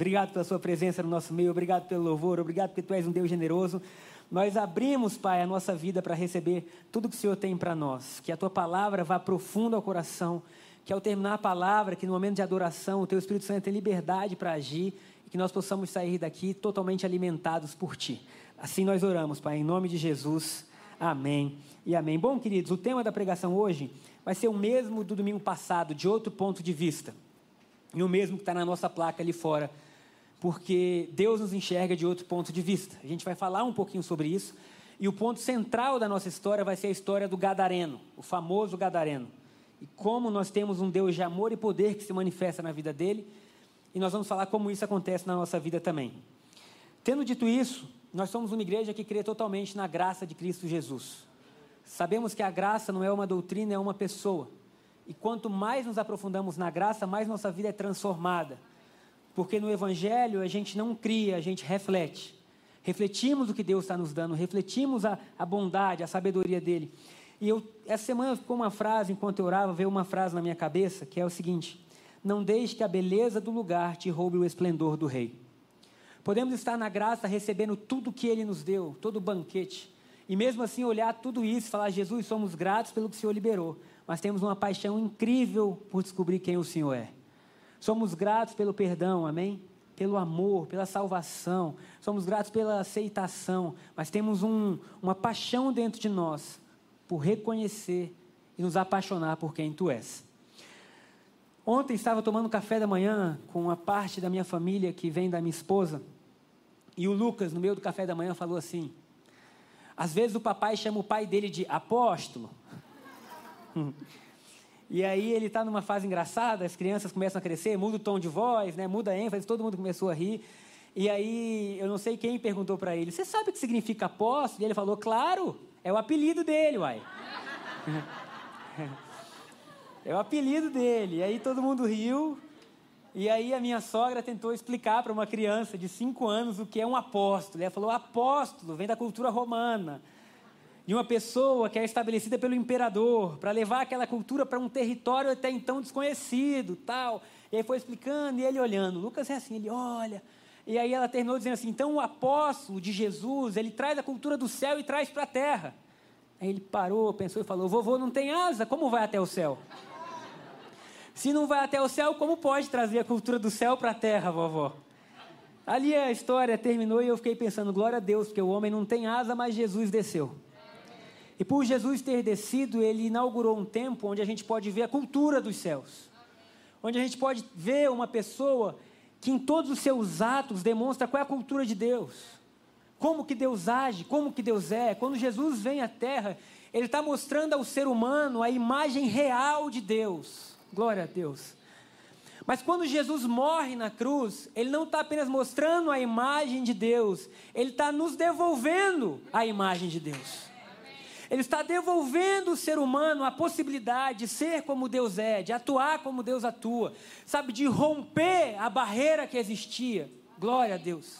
Obrigado pela sua presença no nosso meio, obrigado pelo louvor, obrigado porque tu és um Deus generoso. Nós abrimos, Pai, a nossa vida para receber tudo que o Senhor tem para nós. Que a tua palavra vá profundo ao coração. Que ao terminar a palavra, que no momento de adoração, o teu Espírito Santo tenha liberdade para agir e que nós possamos sair daqui totalmente alimentados por ti. Assim nós oramos, Pai, em nome de Jesus. Amém e amém. Bom, queridos, o tema da pregação hoje vai ser o mesmo do domingo passado, de outro ponto de vista. E o mesmo que está na nossa placa ali fora porque Deus nos enxerga de outro ponto de vista. A gente vai falar um pouquinho sobre isso. E o ponto central da nossa história vai ser a história do Gadareno, o famoso Gadareno. E como nós temos um Deus de amor e poder que se manifesta na vida dele. E nós vamos falar como isso acontece na nossa vida também. Tendo dito isso, nós somos uma igreja que crê totalmente na graça de Cristo Jesus. Sabemos que a graça não é uma doutrina, é uma pessoa. E quanto mais nos aprofundamos na graça, mais nossa vida é transformada porque no Evangelho a gente não cria, a gente reflete. Refletimos o que Deus está nos dando, refletimos a, a bondade, a sabedoria dele. E eu, essa semana ficou uma frase, enquanto eu orava, veio uma frase na minha cabeça, que é o seguinte: Não deixe que a beleza do lugar te roube o esplendor do rei. Podemos estar na graça recebendo tudo que ele nos deu, todo o banquete. E mesmo assim olhar tudo isso e falar, Jesus, somos gratos pelo que o Senhor liberou. Mas temos uma paixão incrível por descobrir quem o Senhor é. Somos gratos pelo perdão, amém? Pelo amor, pela salvação. Somos gratos pela aceitação. Mas temos um, uma paixão dentro de nós por reconhecer e nos apaixonar por quem tu és. Ontem estava tomando café da manhã com uma parte da minha família que vem da minha esposa. E o Lucas, no meio do café da manhã, falou assim: às vezes o papai chama o pai dele de apóstolo. E aí ele está numa fase engraçada, as crianças começam a crescer, muda o tom de voz, né, muda a ênfase, todo mundo começou a rir. E aí, eu não sei quem perguntou para ele, você sabe o que significa apóstolo? E ele falou, claro, é o apelido dele, uai. é o apelido dele. E aí todo mundo riu. E aí a minha sogra tentou explicar para uma criança de 5 anos o que é um apóstolo. E ela falou, apóstolo, vem da cultura romana de uma pessoa que é estabelecida pelo imperador, para levar aquela cultura para um território até então desconhecido, tal. E aí foi explicando e ele olhando. Lucas é assim, ele olha. E aí ela terminou dizendo assim: então o apóstolo de Jesus, ele traz a cultura do céu e traz para a terra. Aí ele parou, pensou e falou: vovô não tem asa, como vai até o céu? Se não vai até o céu, como pode trazer a cultura do céu para a terra, vovó? Ali a história terminou e eu fiquei pensando: glória a Deus, porque o homem não tem asa, mas Jesus desceu. E por Jesus ter descido, ele inaugurou um tempo onde a gente pode ver a cultura dos céus. Onde a gente pode ver uma pessoa que em todos os seus atos demonstra qual é a cultura de Deus. Como que Deus age, como que Deus é. Quando Jesus vem à terra, ele está mostrando ao ser humano a imagem real de Deus. Glória a Deus. Mas quando Jesus morre na cruz, ele não está apenas mostrando a imagem de Deus, ele está nos devolvendo a imagem de Deus. Ele está devolvendo o ser humano a possibilidade de ser como Deus é, de atuar como Deus atua, sabe, de romper a barreira que existia. Glória a Deus.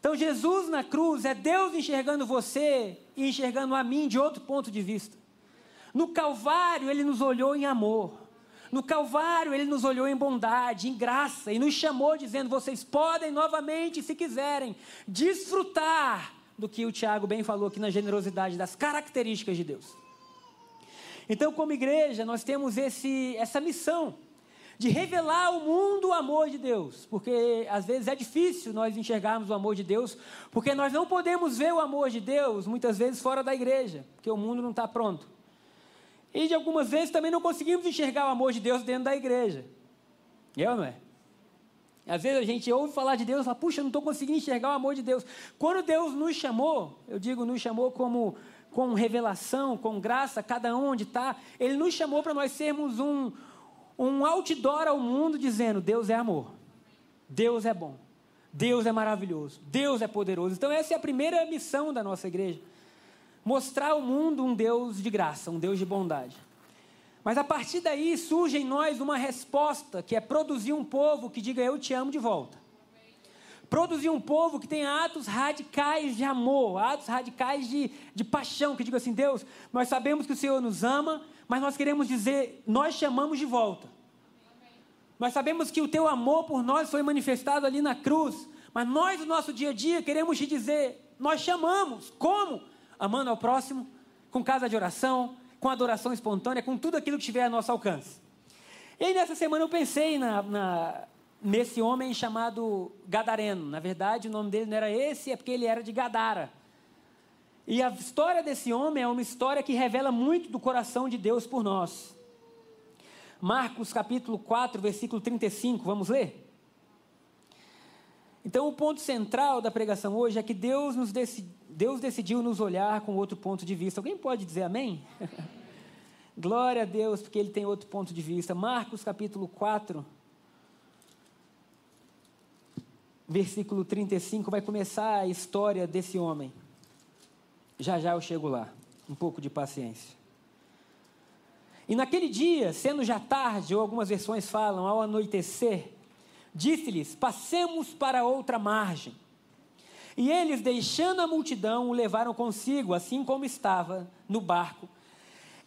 Então, Jesus na cruz é Deus enxergando você e enxergando a mim de outro ponto de vista. No Calvário, ele nos olhou em amor. No Calvário, ele nos olhou em bondade, em graça, e nos chamou dizendo: vocês podem novamente, se quiserem, desfrutar do que o Tiago bem falou aqui na generosidade das características de Deus. Então, como igreja, nós temos esse, essa missão de revelar ao mundo o amor de Deus, porque às vezes é difícil nós enxergarmos o amor de Deus, porque nós não podemos ver o amor de Deus muitas vezes fora da igreja, porque o mundo não está pronto. E de algumas vezes também não conseguimos enxergar o amor de Deus dentro da igreja. Eu não é? Às vezes a gente ouve falar de Deus e fala, puxa, não estou conseguindo enxergar o amor de Deus. Quando Deus nos chamou, eu digo, nos chamou como com revelação, com graça, cada um onde está, Ele nos chamou para nós sermos um, um outdoor ao mundo dizendo: Deus é amor, Deus é bom, Deus é maravilhoso, Deus é poderoso. Então, essa é a primeira missão da nossa igreja: mostrar ao mundo um Deus de graça, um Deus de bondade. Mas a partir daí surge em nós uma resposta que é produzir um povo que diga eu te amo de volta. Produzir um povo que tenha atos radicais de amor, atos radicais de, de paixão, que diga assim: Deus, nós sabemos que o Senhor nos ama, mas nós queremos dizer, nós te amamos de volta. Nós sabemos que o teu amor por nós foi manifestado ali na cruz, mas nós, no nosso dia a dia, queremos te dizer: nós chamamos. Como? Amando ao próximo, com casa de oração, com adoração espontânea, com tudo aquilo que estiver a nosso alcance. E aí, nessa semana, eu pensei na, na, nesse homem chamado Gadareno. Na verdade, o nome dele não era esse, é porque ele era de Gadara. E a história desse homem é uma história que revela muito do coração de Deus por nós. Marcos capítulo 4, versículo 35, vamos ler? Então, o ponto central da pregação hoje é que Deus, nos decidi, Deus decidiu nos olhar com outro ponto de vista. Alguém pode dizer amém? Glória a Deus, porque Ele tem outro ponto de vista. Marcos capítulo 4, versículo 35, vai começar a história desse homem. Já já eu chego lá. Um pouco de paciência. E naquele dia, sendo já tarde, ou algumas versões falam ao anoitecer, disse-lhes: Passemos para outra margem. E eles, deixando a multidão, o levaram consigo, assim como estava no barco.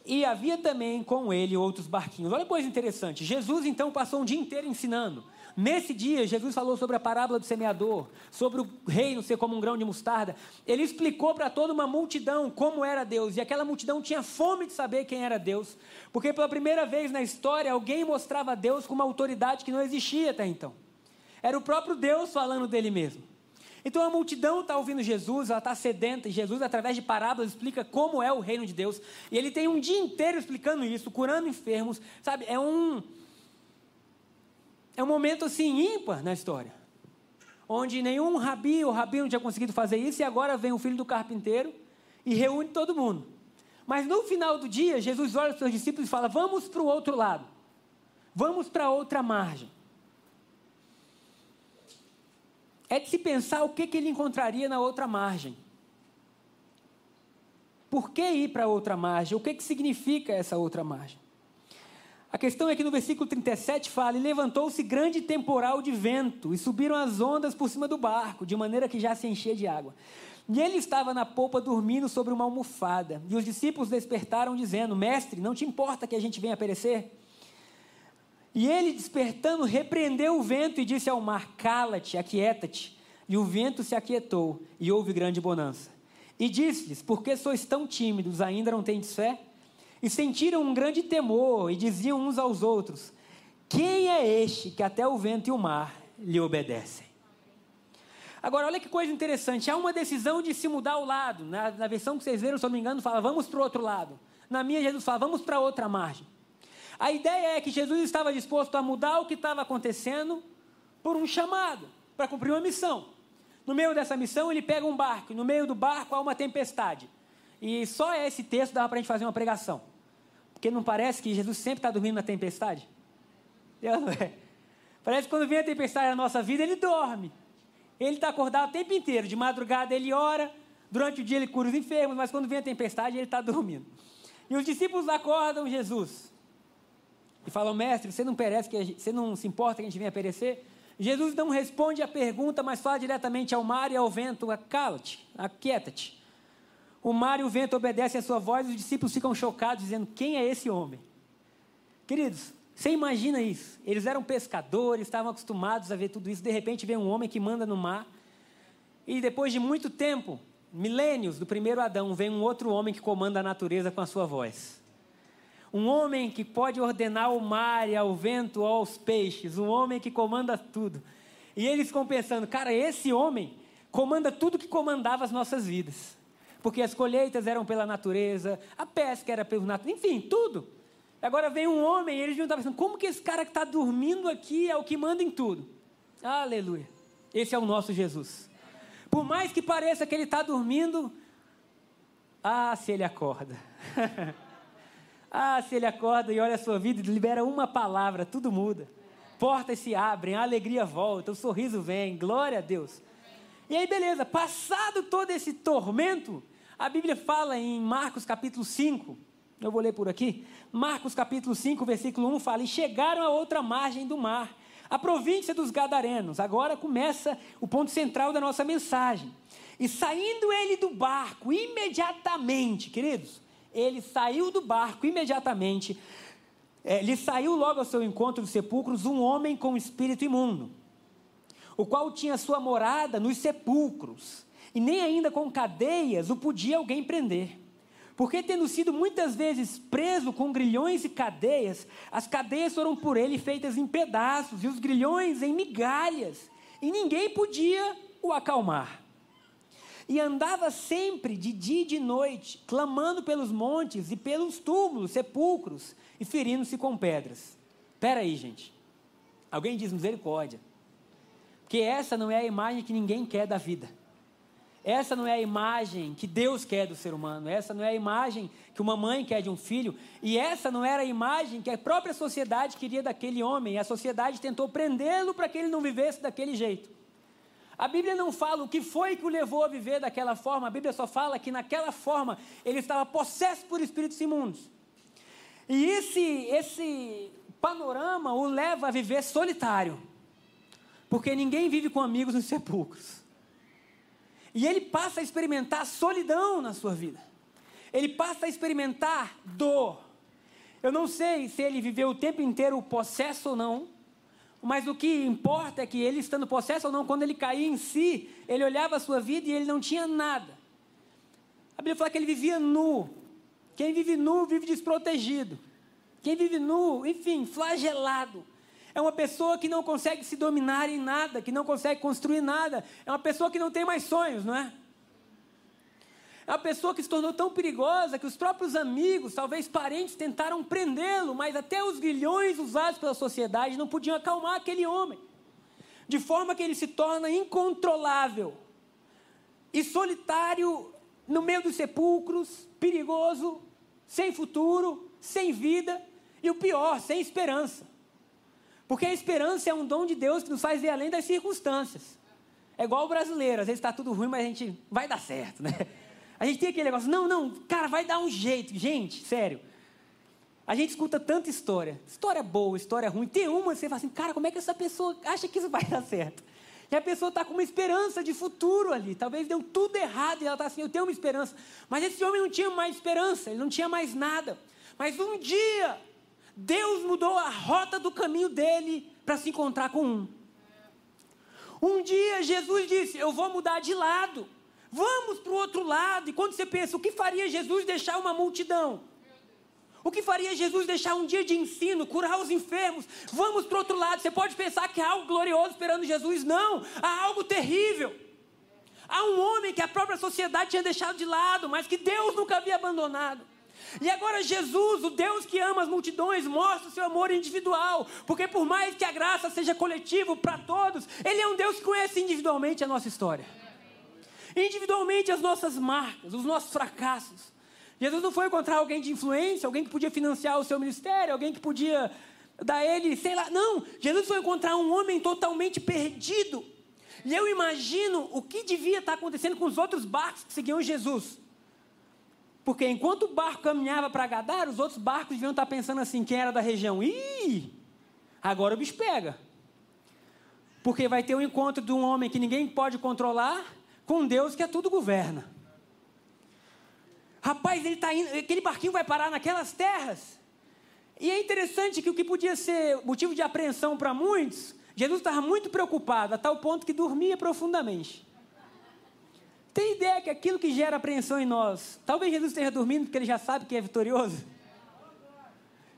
E havia também com ele outros barquinhos. Olha que coisa interessante. Jesus então passou um dia inteiro ensinando. Nesse dia, Jesus falou sobre a parábola do semeador, sobre o reino ser como um grão de mostarda. Ele explicou para toda uma multidão como era Deus, e aquela multidão tinha fome de saber quem era Deus, porque pela primeira vez na história alguém mostrava Deus com uma autoridade que não existia até então. Era o próprio Deus falando dele mesmo. Então a multidão está ouvindo Jesus, ela está sedenta, e Jesus, através de parábolas, explica como é o reino de Deus. E ele tem um dia inteiro explicando isso, curando enfermos, sabe? É um é um momento assim ímpar na história. Onde nenhum rabi ou rabino tinha conseguido fazer isso, e agora vem o filho do carpinteiro e reúne todo mundo. Mas no final do dia, Jesus olha para os seus discípulos e fala: Vamos para o outro lado, vamos para outra margem. É de se pensar o que, que ele encontraria na outra margem. Por que ir para outra margem? O que, que significa essa outra margem? A questão é que no versículo 37 fala: E levantou-se grande temporal de vento, e subiram as ondas por cima do barco, de maneira que já se enchia de água. E ele estava na polpa dormindo sobre uma almofada. E os discípulos despertaram, dizendo: Mestre, não te importa que a gente venha perecer? E ele, despertando, repreendeu o vento e disse ao mar: Cala-te, aquieta-te. E o vento se aquietou, e houve grande bonança. E disse-lhes: Por que sois tão tímidos, ainda não tendes fé? E sentiram um grande temor e diziam uns aos outros: Quem é este que até o vento e o mar lhe obedecem? Agora, olha que coisa interessante. Há uma decisão de se mudar o lado. Na, na versão que vocês viram, se eu não me engano, fala: Vamos para o outro lado. Na minha, Jesus fala: Vamos para outra margem. A ideia é que Jesus estava disposto a mudar o que estava acontecendo por um chamado, para cumprir uma missão. No meio dessa missão, ele pega um barco, e no meio do barco há uma tempestade. E só esse texto dava para a gente fazer uma pregação. Porque não parece que Jesus sempre está dormindo na tempestade? É. Parece que quando vem a tempestade na nossa vida, ele dorme. Ele está acordado o tempo inteiro. De madrugada ele ora, durante o dia ele cura os enfermos, mas quando vem a tempestade ele está dormindo. E os discípulos acordam Jesus. E falam, mestre, você não, perece que gente, você não se importa que a gente venha perecer? Jesus não responde a pergunta, mas fala diretamente ao mar e ao vento: cala-te, aquieta-te. O mar e o vento obedecem à sua voz e os discípulos ficam chocados, dizendo: Quem é esse homem? Queridos, você imagina isso? Eles eram pescadores, estavam acostumados a ver tudo isso. De repente vem um homem que manda no mar. E depois de muito tempo, milênios do primeiro Adão, vem um outro homem que comanda a natureza com a sua voz. Um homem que pode ordenar o mar e ao vento, aos peixes. Um homem que comanda tudo. E eles ficam pensando: cara, esse homem comanda tudo que comandava as nossas vidas porque as colheitas eram pela natureza, a pesca era pelo natureza, enfim, tudo. Agora vem um homem e eles não estavam pensando, como que esse cara que está dormindo aqui é o que manda em tudo? Aleluia. Esse é o nosso Jesus. Por mais que pareça que ele está dormindo, ah, se ele acorda. ah, se ele acorda e olha a sua vida e libera uma palavra, tudo muda. portas se abrem, a alegria volta, o sorriso vem, glória a Deus. E aí, beleza, passado todo esse tormento, a Bíblia fala em Marcos capítulo 5, eu vou ler por aqui. Marcos capítulo 5, versículo 1 fala: E chegaram a outra margem do mar, a província dos Gadarenos. Agora começa o ponto central da nossa mensagem. E saindo ele do barco imediatamente, queridos, ele saiu do barco imediatamente, é, lhe saiu logo ao seu encontro dos sepulcros um homem com espírito imundo, o qual tinha sua morada nos sepulcros, e nem ainda com cadeias o podia alguém prender. Porque, tendo sido muitas vezes preso com grilhões e cadeias, as cadeias foram por ele feitas em pedaços e os grilhões em migalhas, e ninguém podia o acalmar. E andava sempre, de dia e de noite, clamando pelos montes e pelos túmulos, sepulcros, e ferindo-se com pedras. Espera aí, gente. Alguém diz misericórdia. Porque essa não é a imagem que ninguém quer da vida. Essa não é a imagem que Deus quer do ser humano. Essa não é a imagem que uma mãe quer de um filho. E essa não era a imagem que a própria sociedade queria daquele homem. E a sociedade tentou prendê-lo para que ele não vivesse daquele jeito. A Bíblia não fala o que foi que o levou a viver daquela forma, a Bíblia só fala que naquela forma ele estava possesso por espíritos imundos. E esse, esse panorama o leva a viver solitário, porque ninguém vive com amigos nos sepulcros. E ele passa a experimentar solidão na sua vida, ele passa a experimentar dor. Eu não sei se ele viveu o tempo inteiro possesso ou não, mas o que importa é que ele, estando possesso ou não, quando ele caía em si, ele olhava a sua vida e ele não tinha nada. A Bíblia fala que ele vivia nu. Quem vive nu vive desprotegido. Quem vive nu, enfim, flagelado. É uma pessoa que não consegue se dominar em nada, que não consegue construir nada. É uma pessoa que não tem mais sonhos, não é? Uma pessoa que se tornou tão perigosa que os próprios amigos, talvez parentes, tentaram prendê-lo, mas até os grilhões usados pela sociedade não podiam acalmar aquele homem. De forma que ele se torna incontrolável e solitário no meio dos sepulcros, perigoso, sem futuro, sem vida e o pior, sem esperança. Porque a esperança é um dom de Deus que nos faz ver além das circunstâncias. É igual o brasileiro, às vezes está tudo ruim, mas a gente vai dar certo, né? A gente tem aquele negócio, não, não, cara, vai dar um jeito. Gente, sério. A gente escuta tanta história. História boa, história ruim. Tem uma você fala assim, cara, como é que essa pessoa acha que isso vai dar certo? E a pessoa está com uma esperança de futuro ali. Talvez deu tudo errado e ela está assim, eu tenho uma esperança. Mas esse homem não tinha mais esperança, ele não tinha mais nada. Mas um dia, Deus mudou a rota do caminho dele para se encontrar com um. Um dia Jesus disse: Eu vou mudar de lado. Vamos para o outro lado. E quando você pensa, o que faria Jesus deixar uma multidão? O que faria Jesus deixar um dia de ensino, curar os enfermos? Vamos para o outro lado. Você pode pensar que há algo glorioso esperando Jesus. Não, há algo terrível. Há um homem que a própria sociedade tinha deixado de lado, mas que Deus nunca havia abandonado. E agora Jesus, o Deus que ama as multidões, mostra o seu amor individual, porque por mais que a graça seja coletiva para todos, Ele é um Deus que conhece individualmente a nossa história individualmente as nossas marcas, os nossos fracassos. Jesus não foi encontrar alguém de influência, alguém que podia financiar o seu ministério, alguém que podia dar ele, sei lá. Não, Jesus foi encontrar um homem totalmente perdido. E eu imagino o que devia estar acontecendo com os outros barcos que seguiam Jesus. Porque enquanto o barco caminhava para Gadar, os outros barcos deviam estar pensando assim: quem era da região? Ih, agora o bicho pega. Porque vai ter um encontro de um homem que ninguém pode controlar com Deus que é tudo governa. Rapaz, ele tá indo, aquele barquinho vai parar naquelas terras. E é interessante que o que podia ser motivo de apreensão para muitos, Jesus estava muito preocupado, a tal ponto que dormia profundamente. Tem ideia que aquilo que gera apreensão em nós, talvez Jesus esteja dormindo porque ele já sabe que é vitorioso?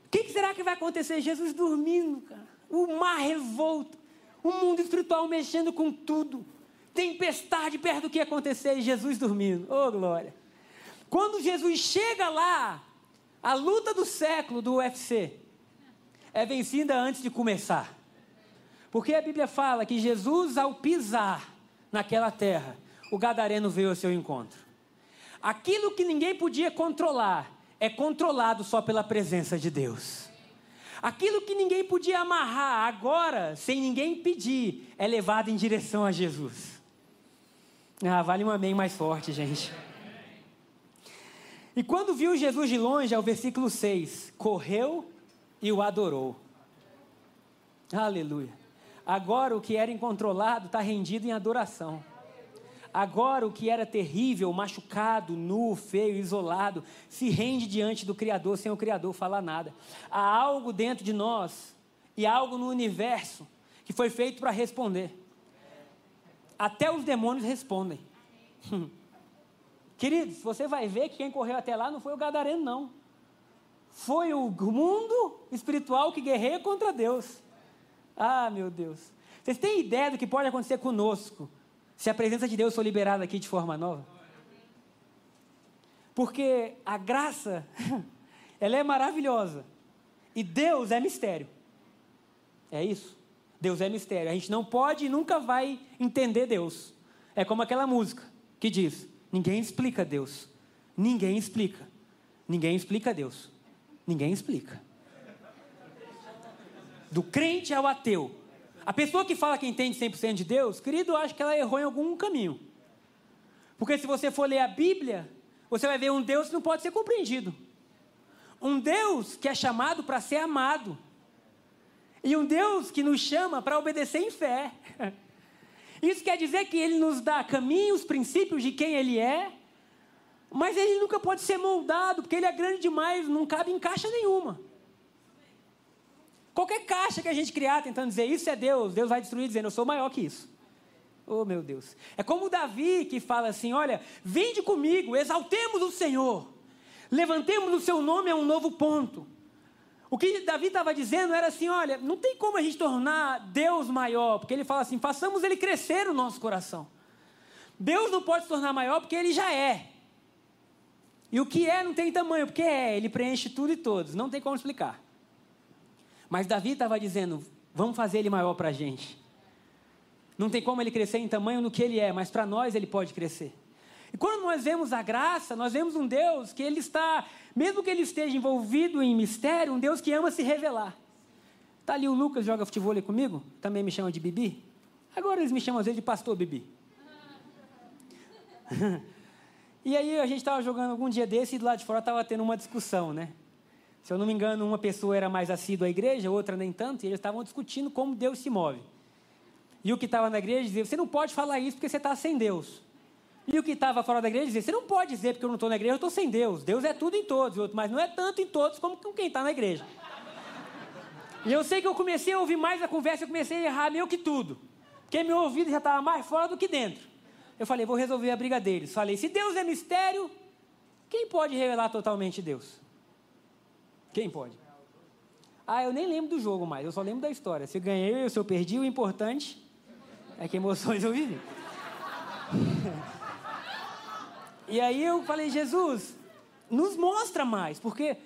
O que, que será que vai acontecer? Jesus dormindo, cara. O mar revolto, o mundo espiritual mexendo com tudo tempestade perto do que acontecer e Jesus dormindo. Oh, glória. Quando Jesus chega lá, a luta do século do UFC é vencida antes de começar. Porque a Bíblia fala que Jesus, ao pisar naquela terra, o gadareno veio ao seu encontro. Aquilo que ninguém podia controlar é controlado só pela presença de Deus. Aquilo que ninguém podia amarrar, agora, sem ninguém pedir, é levado em direção a Jesus. Ah, vale um amém mais forte, gente. E quando viu Jesus de longe, é o versículo 6, correu e o adorou. Aleluia. Agora o que era incontrolado está rendido em adoração. Agora o que era terrível, machucado, nu, feio, isolado, se rende diante do Criador sem o Criador falar nada. Há algo dentro de nós e algo no universo que foi feito para responder. Até os demônios respondem. Queridos, você vai ver que quem correu até lá não foi o gadareno, não. Foi o mundo espiritual que guerreia contra Deus. Ah, meu Deus. Vocês têm ideia do que pode acontecer conosco se a presença de Deus for liberada aqui de forma nova? Porque a graça, ela é maravilhosa. E Deus é mistério. É isso. Deus é mistério. A gente não pode e nunca vai entender Deus. É como aquela música que diz: Ninguém explica Deus. Ninguém explica. Ninguém explica Deus. Ninguém explica. Do crente ao ateu, a pessoa que fala que entende 100% de Deus, querido, acho que ela errou em algum caminho. Porque se você for ler a Bíblia, você vai ver um Deus que não pode ser compreendido. Um Deus que é chamado para ser amado. E um Deus que nos chama para obedecer em fé. Isso quer dizer que ele nos dá caminhos, princípios de quem ele é, mas ele nunca pode ser moldado, porque ele é grande demais, não cabe em caixa nenhuma. Qualquer caixa que a gente criar tentando dizer isso é Deus, Deus vai destruir dizendo eu sou maior que isso. Oh meu Deus. É como Davi que fala assim: olha, vinde comigo, exaltemos o Senhor, levantemos o seu nome a um novo ponto. O que Davi estava dizendo era assim: olha, não tem como a gente tornar Deus maior, porque ele fala assim: façamos ele crescer o nosso coração. Deus não pode se tornar maior porque ele já é. E o que é não tem tamanho, porque é, ele preenche tudo e todos, não tem como explicar. Mas Davi estava dizendo: vamos fazer ele maior para a gente. Não tem como ele crescer em tamanho no que ele é, mas para nós ele pode crescer. E quando nós vemos a graça, nós vemos um Deus que ele está, mesmo que ele esteja envolvido em mistério, um Deus que ama se revelar. Está ali o Lucas, joga futebol comigo, também me chama de Bibi. Agora eles me chamam às vezes de pastor Bibi. e aí a gente estava jogando algum dia desse e do lado de fora estava tendo uma discussão, né? Se eu não me engano, uma pessoa era mais assídua à igreja, outra nem tanto, e eles estavam discutindo como Deus se move. E o que estava na igreja dizia: Você não pode falar isso porque você está sem Deus. E o que estava fora da igreja dizia: Você não pode dizer porque eu não estou na igreja, eu estou sem Deus. Deus é tudo em todos, mas não é tanto em todos como com quem está na igreja. E eu sei que eu comecei a ouvir mais a conversa, eu comecei a errar meio que tudo. Porque meu ouvido já estava mais fora do que dentro. Eu falei: Vou resolver a briga deles. Falei: Se Deus é mistério, quem pode revelar totalmente Deus? Quem pode? Ah, eu nem lembro do jogo mais, eu só lembro da história. Se eu ganhei ou se eu perdi, o importante é que emoções eu vivi. E aí eu falei, Jesus, nos mostra mais, porque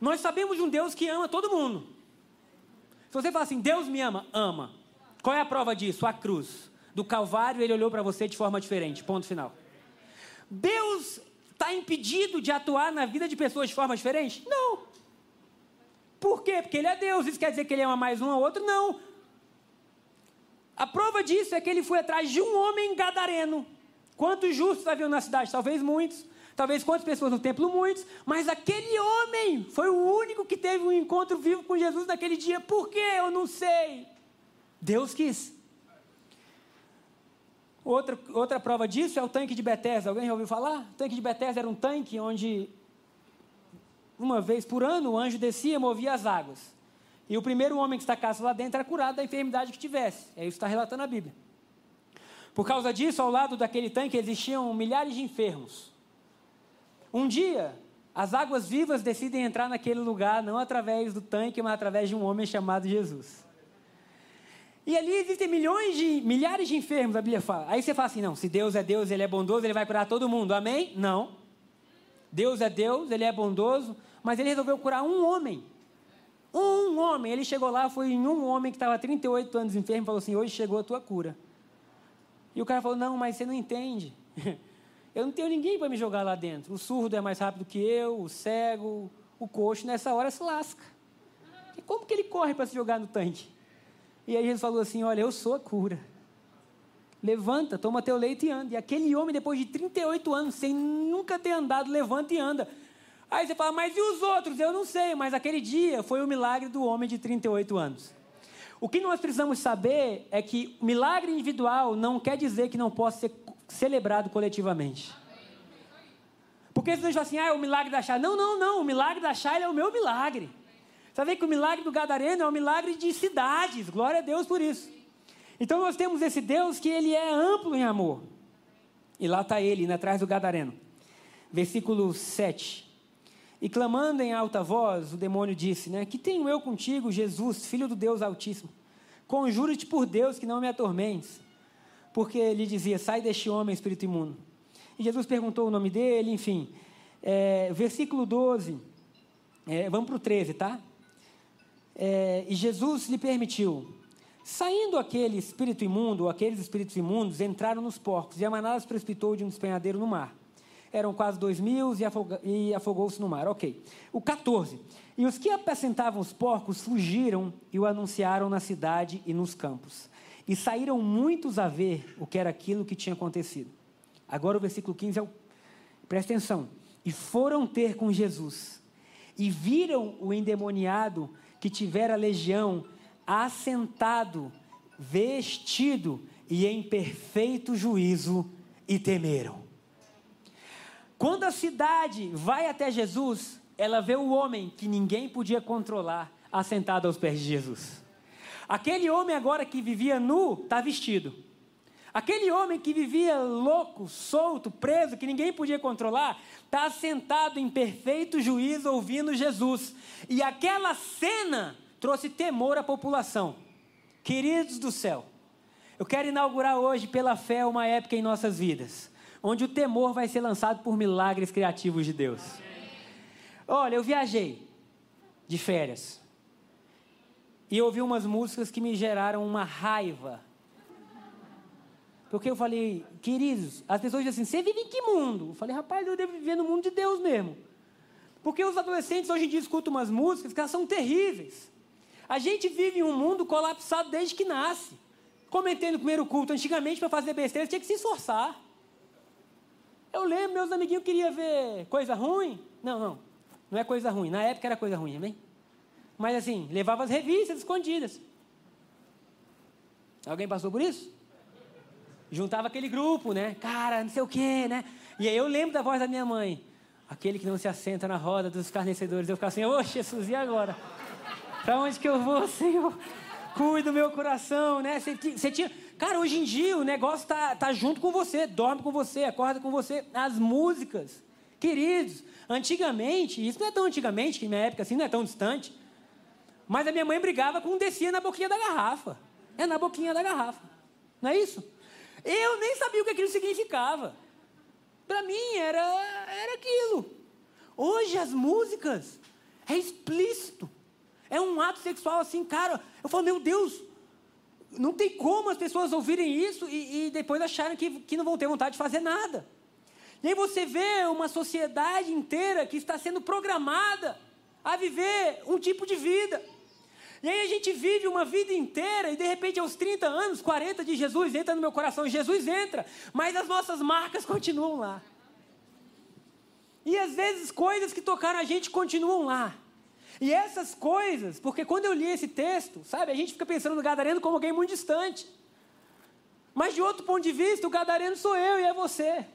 nós sabemos de um Deus que ama todo mundo. Se você fala assim, Deus me ama, ama. Qual é a prova disso? A cruz. Do Calvário, ele olhou para você de forma diferente. Ponto final. Deus está impedido de atuar na vida de pessoas de forma diferente? Não. Por quê? Porque ele é Deus. Isso quer dizer que ele ama mais um ao outro? Não. A prova disso é que ele foi atrás de um homem gadareno. Quantos justos haviam na cidade? Talvez muitos. Talvez quantas pessoas no templo? Muitos. Mas aquele homem foi o único que teve um encontro vivo com Jesus naquele dia. Por quê? Eu não sei. Deus quis. Outra, outra prova disso é o tanque de Bethesda. Alguém já ouviu falar? O tanque de Bethesda era um tanque onde uma vez por ano, o anjo descia e movia as águas. E o primeiro homem que estacasse lá dentro era curado da enfermidade que tivesse. É isso que está relatando a Bíblia. Por causa disso, ao lado daquele tanque existiam milhares de enfermos. Um dia, as águas vivas decidem entrar naquele lugar, não através do tanque, mas através de um homem chamado Jesus. E ali existem milhões de, milhares de enfermos, a Bíblia fala. Aí você fala assim: não, se Deus é Deus, Ele é bondoso, Ele vai curar todo mundo. Amém? Não. Deus é Deus, Ele é bondoso, mas Ele resolveu curar um homem. Um homem. Ele chegou lá, foi em um homem que estava 38 anos enfermo e falou assim: Hoje chegou a tua cura. E o cara falou: Não, mas você não entende. Eu não tenho ninguém para me jogar lá dentro. O surdo é mais rápido que eu, o cego, o coxo, nessa hora se lasca. E como que ele corre para se jogar no tanque? E aí Jesus falou assim: Olha, eu sou a cura. Levanta, toma teu leito e anda. E aquele homem, depois de 38 anos, sem nunca ter andado, levanta e anda. Aí você fala, mas e os outros? Eu não sei, mas aquele dia foi o milagre do homem de 38 anos. O que nós precisamos saber é que milagre individual não quer dizer que não possa ser celebrado coletivamente. Porque gente fala assim, ah, é o milagre da chá. Não, não, não. O milagre da chá é o meu milagre. Sabe que o milagre do Gadareno é um milagre de cidades. Glória a Deus por isso. Então nós temos esse Deus que ele é amplo em amor. E lá está ele, né, atrás do Gadareno. Versículo 7. E clamando em alta voz, o demônio disse, né, que tenho eu contigo, Jesus, filho do Deus Altíssimo? Conjuro-te por Deus que não me atormentes. Porque ele dizia, sai deste homem, espírito imundo. E Jesus perguntou o nome dele, enfim. É, versículo 12, é, vamos para o 13, tá? É, e Jesus lhe permitiu. Saindo aquele espírito imundo, aqueles espíritos imundos, entraram nos porcos, e a manada se precipitou de um despenhadeiro no mar. Eram quase dois mil e, afogou-se no mar. Ok. O 14. E os que apacentavam os porcos fugiram e o anunciaram na cidade e nos campos. E saíram muitos a ver o que era aquilo que tinha acontecido. Agora o versículo 15 é o. Presta atenção. E foram ter com Jesus. E viram o endemoniado que tivera legião assentado, vestido e em perfeito juízo, e temeram. Quando a cidade vai até Jesus, ela vê o homem que ninguém podia controlar assentado aos pés de Jesus. Aquele homem agora que vivia nu, está vestido. Aquele homem que vivia louco, solto, preso, que ninguém podia controlar, está sentado em perfeito juízo ouvindo Jesus. E aquela cena trouxe temor à população. Queridos do céu, eu quero inaugurar hoje, pela fé, uma época em nossas vidas, onde o temor vai ser lançado por milagres criativos de Deus. Olha, eu viajei de férias e ouvi umas músicas que me geraram uma raiva porque eu falei, queridos, as pessoas dizem assim: você vive em que mundo? Eu falei, rapaz, eu devo viver no mundo de Deus mesmo. Porque os adolescentes hoje em dia escutam umas músicas que elas são terríveis. A gente vive em um mundo colapsado desde que nasce. Comentei no primeiro culto, antigamente para fazer besteira tinha que se esforçar. Eu lembro, meus amiguinhos queriam ver coisa ruim. Não, não. Não é coisa ruim. Na época era coisa ruim, amém? Mas assim, levava as revistas escondidas. Alguém passou por isso? juntava aquele grupo, né? Cara, não sei o quê, né? E aí eu lembro da voz da minha mãe. Aquele que não se assenta na roda dos escarnecedores. Eu ficava assim, ô Jesus, e agora? Para onde que eu vou, Senhor? Cuida do meu coração, né? Você, você tinha... Cara, hoje em dia o negócio tá, tá junto com você, dorme com você, acorda com você. As músicas, queridos, antigamente, isso não é tão antigamente, que minha época assim não é tão distante, mas a minha mãe brigava com um descia na boquinha da garrafa. É na boquinha da garrafa. Não é isso? Eu nem sabia o que aquilo significava. Para mim era, era aquilo. Hoje as músicas é explícito. É um ato sexual assim, cara. Eu falo, meu Deus, não tem como as pessoas ouvirem isso e, e depois acharem que, que não vão ter vontade de fazer nada. E aí você vê uma sociedade inteira que está sendo programada a viver um tipo de vida. E aí a gente vive uma vida inteira e de repente aos 30 anos, 40 de Jesus entra no meu coração, Jesus entra, mas as nossas marcas continuam lá. E às vezes coisas que tocaram a gente continuam lá. E essas coisas, porque quando eu li esse texto, sabe, a gente fica pensando no Gadareno como alguém muito distante. Mas de outro ponto de vista, o Gadareno sou eu e é você.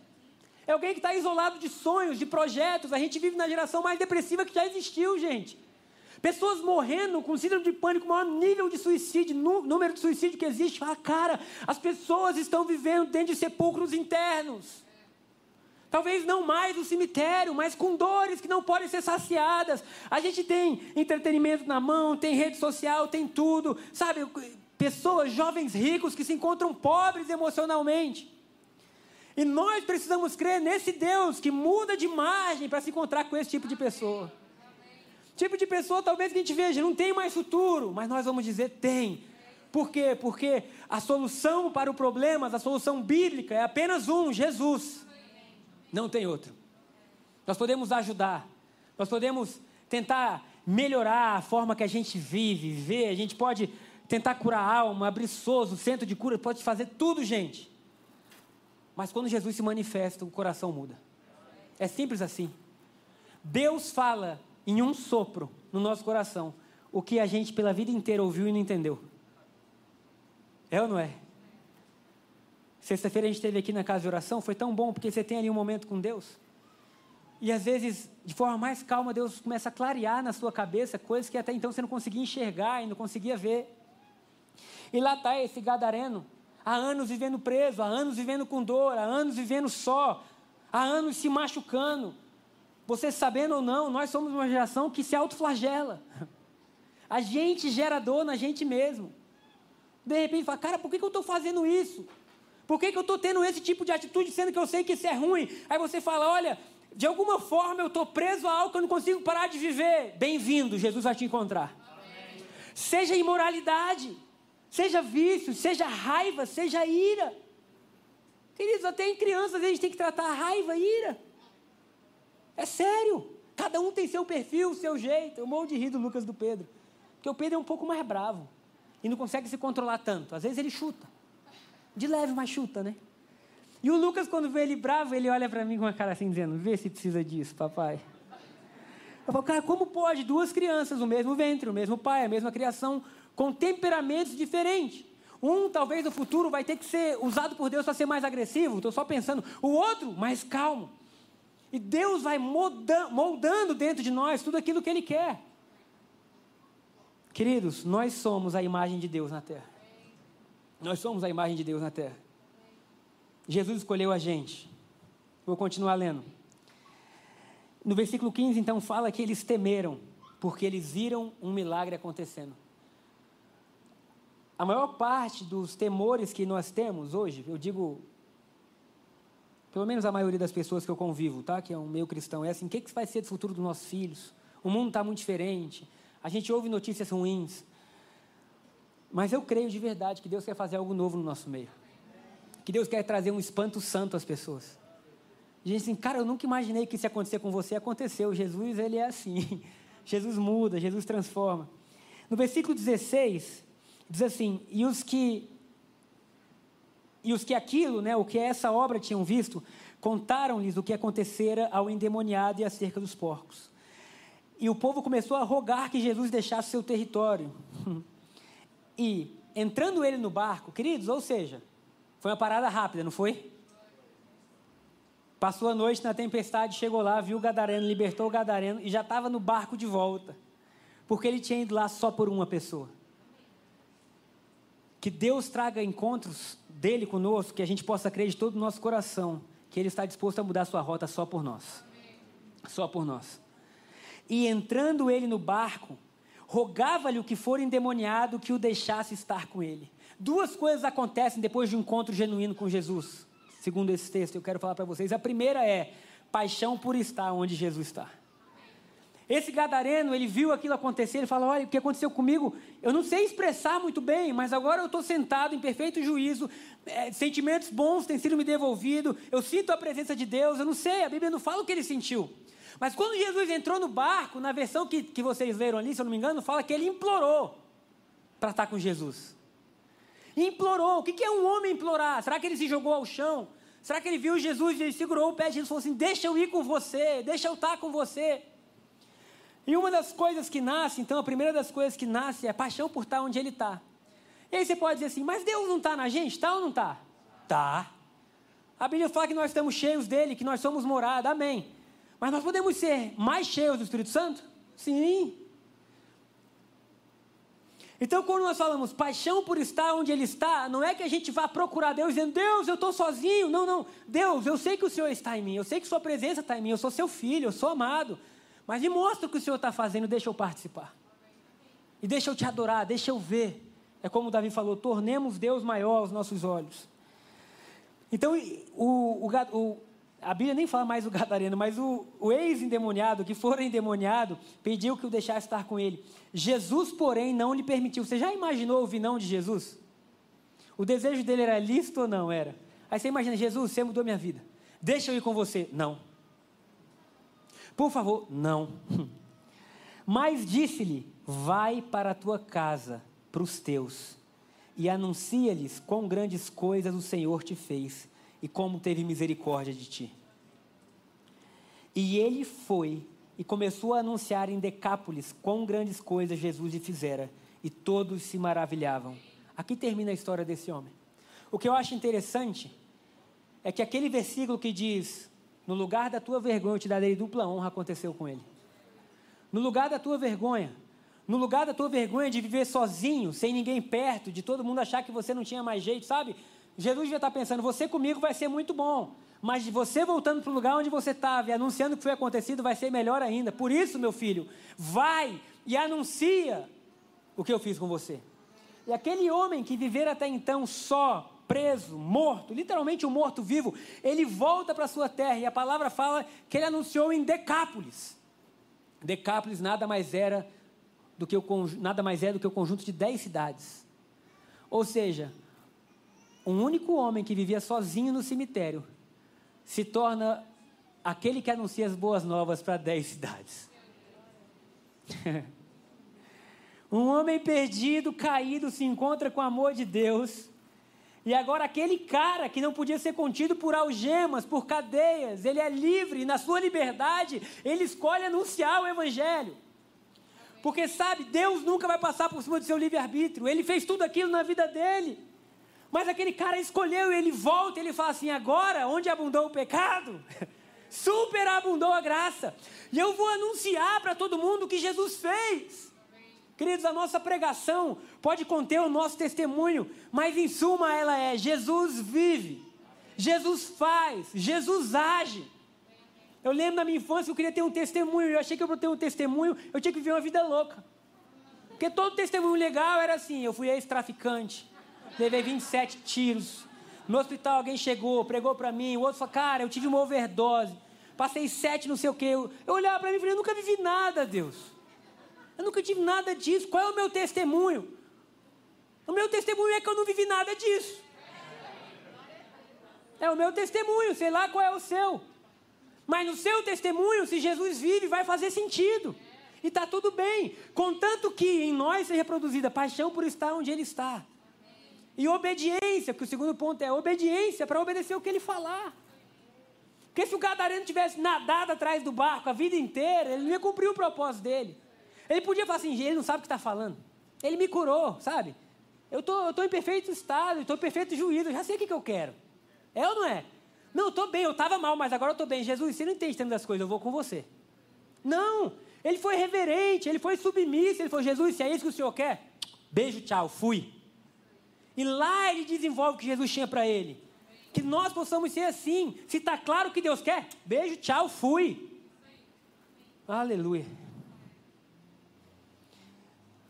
É alguém que está isolado de sonhos, de projetos. A gente vive na geração mais depressiva que já existiu, gente. Pessoas morrendo com síndrome de pânico, maior nível de suicídio, número de suicídio que existe. Fala, cara, as pessoas estão vivendo dentro de sepulcros internos. Talvez não mais no cemitério, mas com dores que não podem ser saciadas. A gente tem entretenimento na mão, tem rede social, tem tudo. Sabe, pessoas, jovens ricos que se encontram pobres emocionalmente. E nós precisamos crer nesse Deus que muda de imagem para se encontrar com esse tipo de pessoa. Tipo de pessoa talvez que a gente veja, não tem mais futuro, mas nós vamos dizer tem. Por quê? Porque a solução para o problema, a solução bíblica é apenas um, Jesus. Não tem outro. Nós podemos ajudar, nós podemos tentar melhorar a forma que a gente vive, vê, a gente pode tentar curar a alma, abrir SOS, o centro de cura, pode fazer tudo, gente. Mas quando Jesus se manifesta, o coração muda. É simples assim. Deus fala em um sopro no nosso coração o que a gente pela vida inteira ouviu e não entendeu. É ou não é? Sexta-feira a gente esteve aqui na casa de oração, foi tão bom porque você tem ali um momento com Deus. E às vezes, de forma mais calma, Deus começa a clarear na sua cabeça coisas que até então você não conseguia enxergar e não conseguia ver. E lá está esse gadareno, há anos vivendo preso, há anos vivendo com dor, há anos vivendo só, há anos se machucando. Você sabendo ou não, nós somos uma geração que se autoflagela. A gente gera dor na gente mesmo. De repente fala, cara, por que, que eu estou fazendo isso? Por que, que eu estou tendo esse tipo de atitude, sendo que eu sei que isso é ruim? Aí você fala, olha, de alguma forma eu estou preso a algo que eu não consigo parar de viver. Bem-vindo, Jesus vai te encontrar. Amém. Seja imoralidade, seja vício, seja raiva, seja ira. Queridos, até em crianças a gente tem que tratar a raiva e ira. É sério. Cada um tem seu perfil, seu jeito. Eu morro de rir do Lucas do Pedro. Porque o Pedro é um pouco mais bravo. E não consegue se controlar tanto. Às vezes ele chuta. De leve, mas chuta, né? E o Lucas, quando vê ele bravo, ele olha para mim com uma cara assim, dizendo: Vê se precisa disso, papai. Eu falo, cara, como pode duas crianças, o mesmo ventre, o mesmo pai, a mesma criação, com temperamentos diferentes? Um, talvez no futuro, vai ter que ser usado por Deus para ser mais agressivo, estou só pensando. O outro, mais calmo. E Deus vai moldando dentro de nós tudo aquilo que Ele quer. Queridos, nós somos a imagem de Deus na terra. Nós somos a imagem de Deus na terra. Jesus escolheu a gente. Vou continuar lendo. No versículo 15, então, fala que eles temeram, porque eles viram um milagre acontecendo. A maior parte dos temores que nós temos hoje, eu digo, pelo menos a maioria das pessoas que eu convivo, tá? Que é um meio cristão, é assim: o que, que vai ser do futuro dos nossos filhos? O mundo está muito diferente. A gente ouve notícias ruins. Mas eu creio de verdade que Deus quer fazer algo novo no nosso meio. Que Deus quer trazer um espanto santo às pessoas. A gente assim, cara, eu nunca imaginei que isso ia acontecer com você. Aconteceu. Jesus, ele é assim. Jesus muda, Jesus transforma. No versículo 16, diz assim: E os que e os que aquilo, né, o que essa obra tinham visto, contaram-lhes o que acontecera ao endemoniado e acerca dos porcos. E o povo começou a rogar que Jesus deixasse seu território. E, entrando ele no barco, queridos, ou seja, foi uma parada rápida, não foi? Passou a noite na tempestade, chegou lá, viu o Gadareno, libertou o Gadareno e já estava no barco de volta. Porque ele tinha ido lá só por uma pessoa. Que Deus traga encontros dele conosco, que a gente possa crer de todo o nosso coração que ele está disposto a mudar sua rota só por nós. Só por nós. E entrando ele no barco, rogava-lhe o que for endemoniado que o deixasse estar com ele. Duas coisas acontecem depois de um encontro genuíno com Jesus, segundo esse texto, eu quero falar para vocês. A primeira é paixão por estar onde Jesus está. Esse gadareno, ele viu aquilo acontecer, ele fala: Olha, o que aconteceu comigo, eu não sei expressar muito bem, mas agora eu estou sentado em perfeito juízo, é, sentimentos bons têm sido me devolvidos, eu sinto a presença de Deus, eu não sei, a Bíblia não fala o que ele sentiu. Mas quando Jesus entrou no barco, na versão que, que vocês leram ali, se eu não me engano, fala que ele implorou para estar com Jesus. Implorou. O que é um homem implorar? Será que ele se jogou ao chão? Será que ele viu Jesus e ele segurou o pé de Jesus e falou assim: Deixa eu ir com você, deixa eu estar com você. E uma das coisas que nasce, então, a primeira das coisas que nasce é a paixão por estar onde ele está. E aí você pode dizer assim: Mas Deus não está na gente? Está ou não está? Está. A Bíblia fala que nós estamos cheios dele, que nós somos morada. Amém. Mas nós podemos ser mais cheios do Espírito Santo? Sim. Então, quando nós falamos paixão por estar onde Ele está, não é que a gente vá procurar Deus dizendo, Deus, eu estou sozinho. Não, não. Deus, eu sei que o Senhor está em mim, eu sei que Sua presença está em mim, eu sou seu filho, eu sou amado. Mas me mostra o que o Senhor está fazendo, deixa eu participar. E deixa eu te adorar, deixa eu ver. É como Davi falou: tornemos Deus maior aos nossos olhos. Então, o, o, o, a Bíblia nem fala mais o gadareno, mas o, o ex-endemoniado, que for endemoniado, pediu que o deixasse estar com ele. Jesus, porém, não lhe permitiu. Você já imaginou o vinão de Jesus? O desejo dele era lícito ou não era? Aí você imagina, Jesus, você mudou minha vida. Deixa eu ir com você. Não. Por favor, não. Mas disse-lhe: Vai para a tua casa, para os teus, e anuncia-lhes quão grandes coisas o Senhor te fez e como teve misericórdia de ti. E ele foi e começou a anunciar em Decápolis quão grandes coisas Jesus lhe fizera, e todos se maravilhavam. Aqui termina a história desse homem. O que eu acho interessante é que aquele versículo que diz: No lugar da tua vergonha eu te darei dupla honra, aconteceu com ele. No lugar da tua vergonha, no lugar da tua vergonha de viver sozinho, sem ninguém perto, de todo mundo achar que você não tinha mais jeito, sabe? Jesus devia estar pensando: você comigo vai ser muito bom, mas você voltando para o lugar onde você estava e anunciando o que foi acontecido vai ser melhor ainda. Por isso, meu filho, vai e anuncia o que eu fiz com você. E aquele homem que vivera até então só, preso, morto, literalmente um morto vivo, ele volta para sua terra e a palavra fala que ele anunciou em Decápolis. Decápolis nada mais era do que o, nada mais é do que o conjunto de dez cidades. Ou seja, um único homem que vivia sozinho no cemitério se torna aquele que anuncia as boas novas para dez cidades. um homem perdido, caído, se encontra com o amor de Deus. E agora aquele cara que não podia ser contido por algemas, por cadeias, ele é livre, e na sua liberdade, ele escolhe anunciar o evangelho. Porque sabe, Deus nunca vai passar por cima do seu livre-arbítrio. Ele fez tudo aquilo na vida dele. Mas aquele cara escolheu, ele volta, ele fala assim: agora, onde abundou o pecado, superabundou a graça. E eu vou anunciar para todo mundo o que Jesus fez. Queridos, a nossa pregação pode conter o nosso testemunho, mas em suma ela é: Jesus vive, Jesus faz, Jesus age. Eu lembro na minha infância eu queria ter um testemunho, eu achei que eu para ter um testemunho eu tinha que viver uma vida louca. Porque todo testemunho legal era assim: eu fui ex-traficante, levei 27 tiros. No hospital alguém chegou, pregou para mim, o outro falou: cara, eu tive uma overdose, passei sete, não sei o quê. Eu, eu olhava para mim e falei: eu nunca vivi nada, Deus. Eu nunca tive nada disso. Qual é o meu testemunho? O meu testemunho é que eu não vivi nada disso. É o meu testemunho, sei lá qual é o seu. Mas no seu testemunho, se Jesus vive, vai fazer sentido. E está tudo bem. Contanto que em nós seja produzida paixão por estar onde Ele está. E obediência, que o segundo ponto é obediência para obedecer o que Ele falar. Porque se o gadareno tivesse nadado atrás do barco a vida inteira, ele não ia cumprir o propósito dele. Ele podia falar assim, ele não sabe o que está falando. Ele me curou, sabe? Eu tô, estou em perfeito estado, estou em perfeito juízo, já sei o que, que eu quero. É ou não é? Não, estou bem, eu estava mal, mas agora eu estou bem. Jesus, você não entende tanto das coisas, eu vou com você. Não, ele foi reverente, ele foi submisso, ele falou, Jesus, se é isso que o Senhor quer, beijo, tchau, fui. E lá ele desenvolve o que Jesus tinha para ele. Que nós possamos ser assim. Se está claro o que Deus quer, beijo, tchau, fui. Aleluia.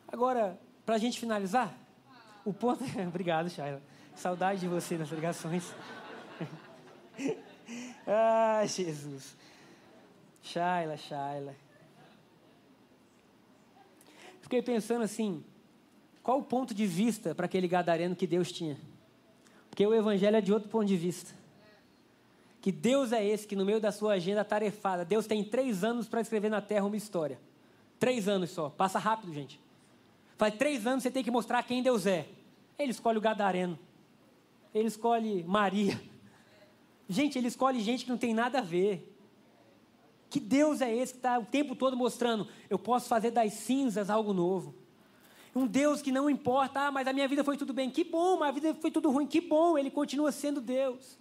Agora, para a gente finalizar, o ponto. Obrigado, Shaila. Saudade de você nas ligações. ah, Jesus. Shaila, Shaila. Fiquei pensando assim: qual o ponto de vista para aquele gadareno que Deus tinha? Porque o evangelho é de outro ponto de vista. Que Deus é esse que, no meio da sua agenda tarefada, Deus tem três anos para escrever na terra uma história. Três anos só. Passa rápido, gente. Faz três anos você tem que mostrar quem Deus é. Ele escolhe o gadareno. Ele escolhe Maria. Gente, ele escolhe gente que não tem nada a ver. Que Deus é esse que está o tempo todo mostrando: eu posso fazer das cinzas algo novo. Um Deus que não importa, ah, mas a minha vida foi tudo bem. Que bom, mas a vida foi tudo ruim. Que bom, ele continua sendo Deus.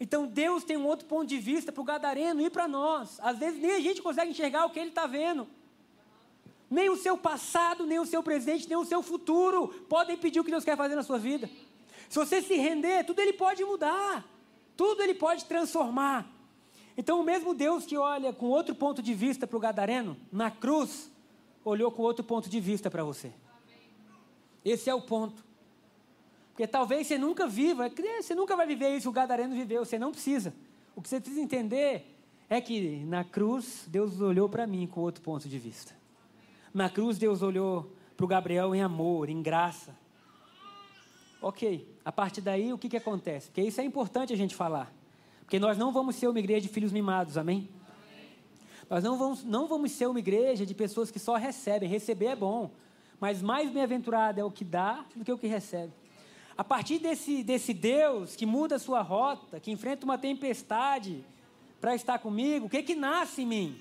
Então Deus tem um outro ponto de vista para o gadareno e para nós. Às vezes nem a gente consegue enxergar o que ele está vendo. Nem o seu passado, nem o seu presente, nem o seu futuro podem pedir o que Deus quer fazer na sua vida. Se você se render, tudo ele pode mudar. Tudo ele pode transformar. Então, o mesmo Deus que olha com outro ponto de vista para o Gadareno, na cruz, olhou com outro ponto de vista para você. Esse é o ponto. Porque talvez você nunca viva, você nunca vai viver isso que o Gadareno viveu, você não precisa. O que você precisa entender é que na cruz, Deus olhou para mim com outro ponto de vista. Na cruz, Deus olhou para o Gabriel em amor, em graça. Ok, a partir daí, o que, que acontece? Porque isso é importante a gente falar. Porque nós não vamos ser uma igreja de filhos mimados, amém? amém? Nós não vamos, não vamos ser uma igreja de pessoas que só recebem. Receber é bom, mas mais bem-aventurado é o que dá do que o que recebe. A partir desse, desse Deus que muda a sua rota, que enfrenta uma tempestade para estar comigo, o que que nasce em mim?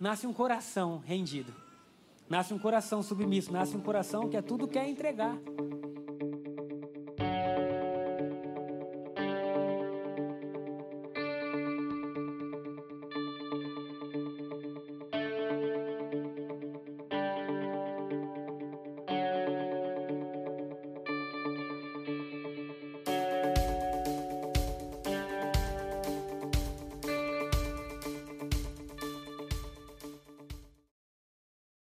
Nasce um coração rendido. Nasce um coração submisso, nasce um coração que é tudo quer entregar.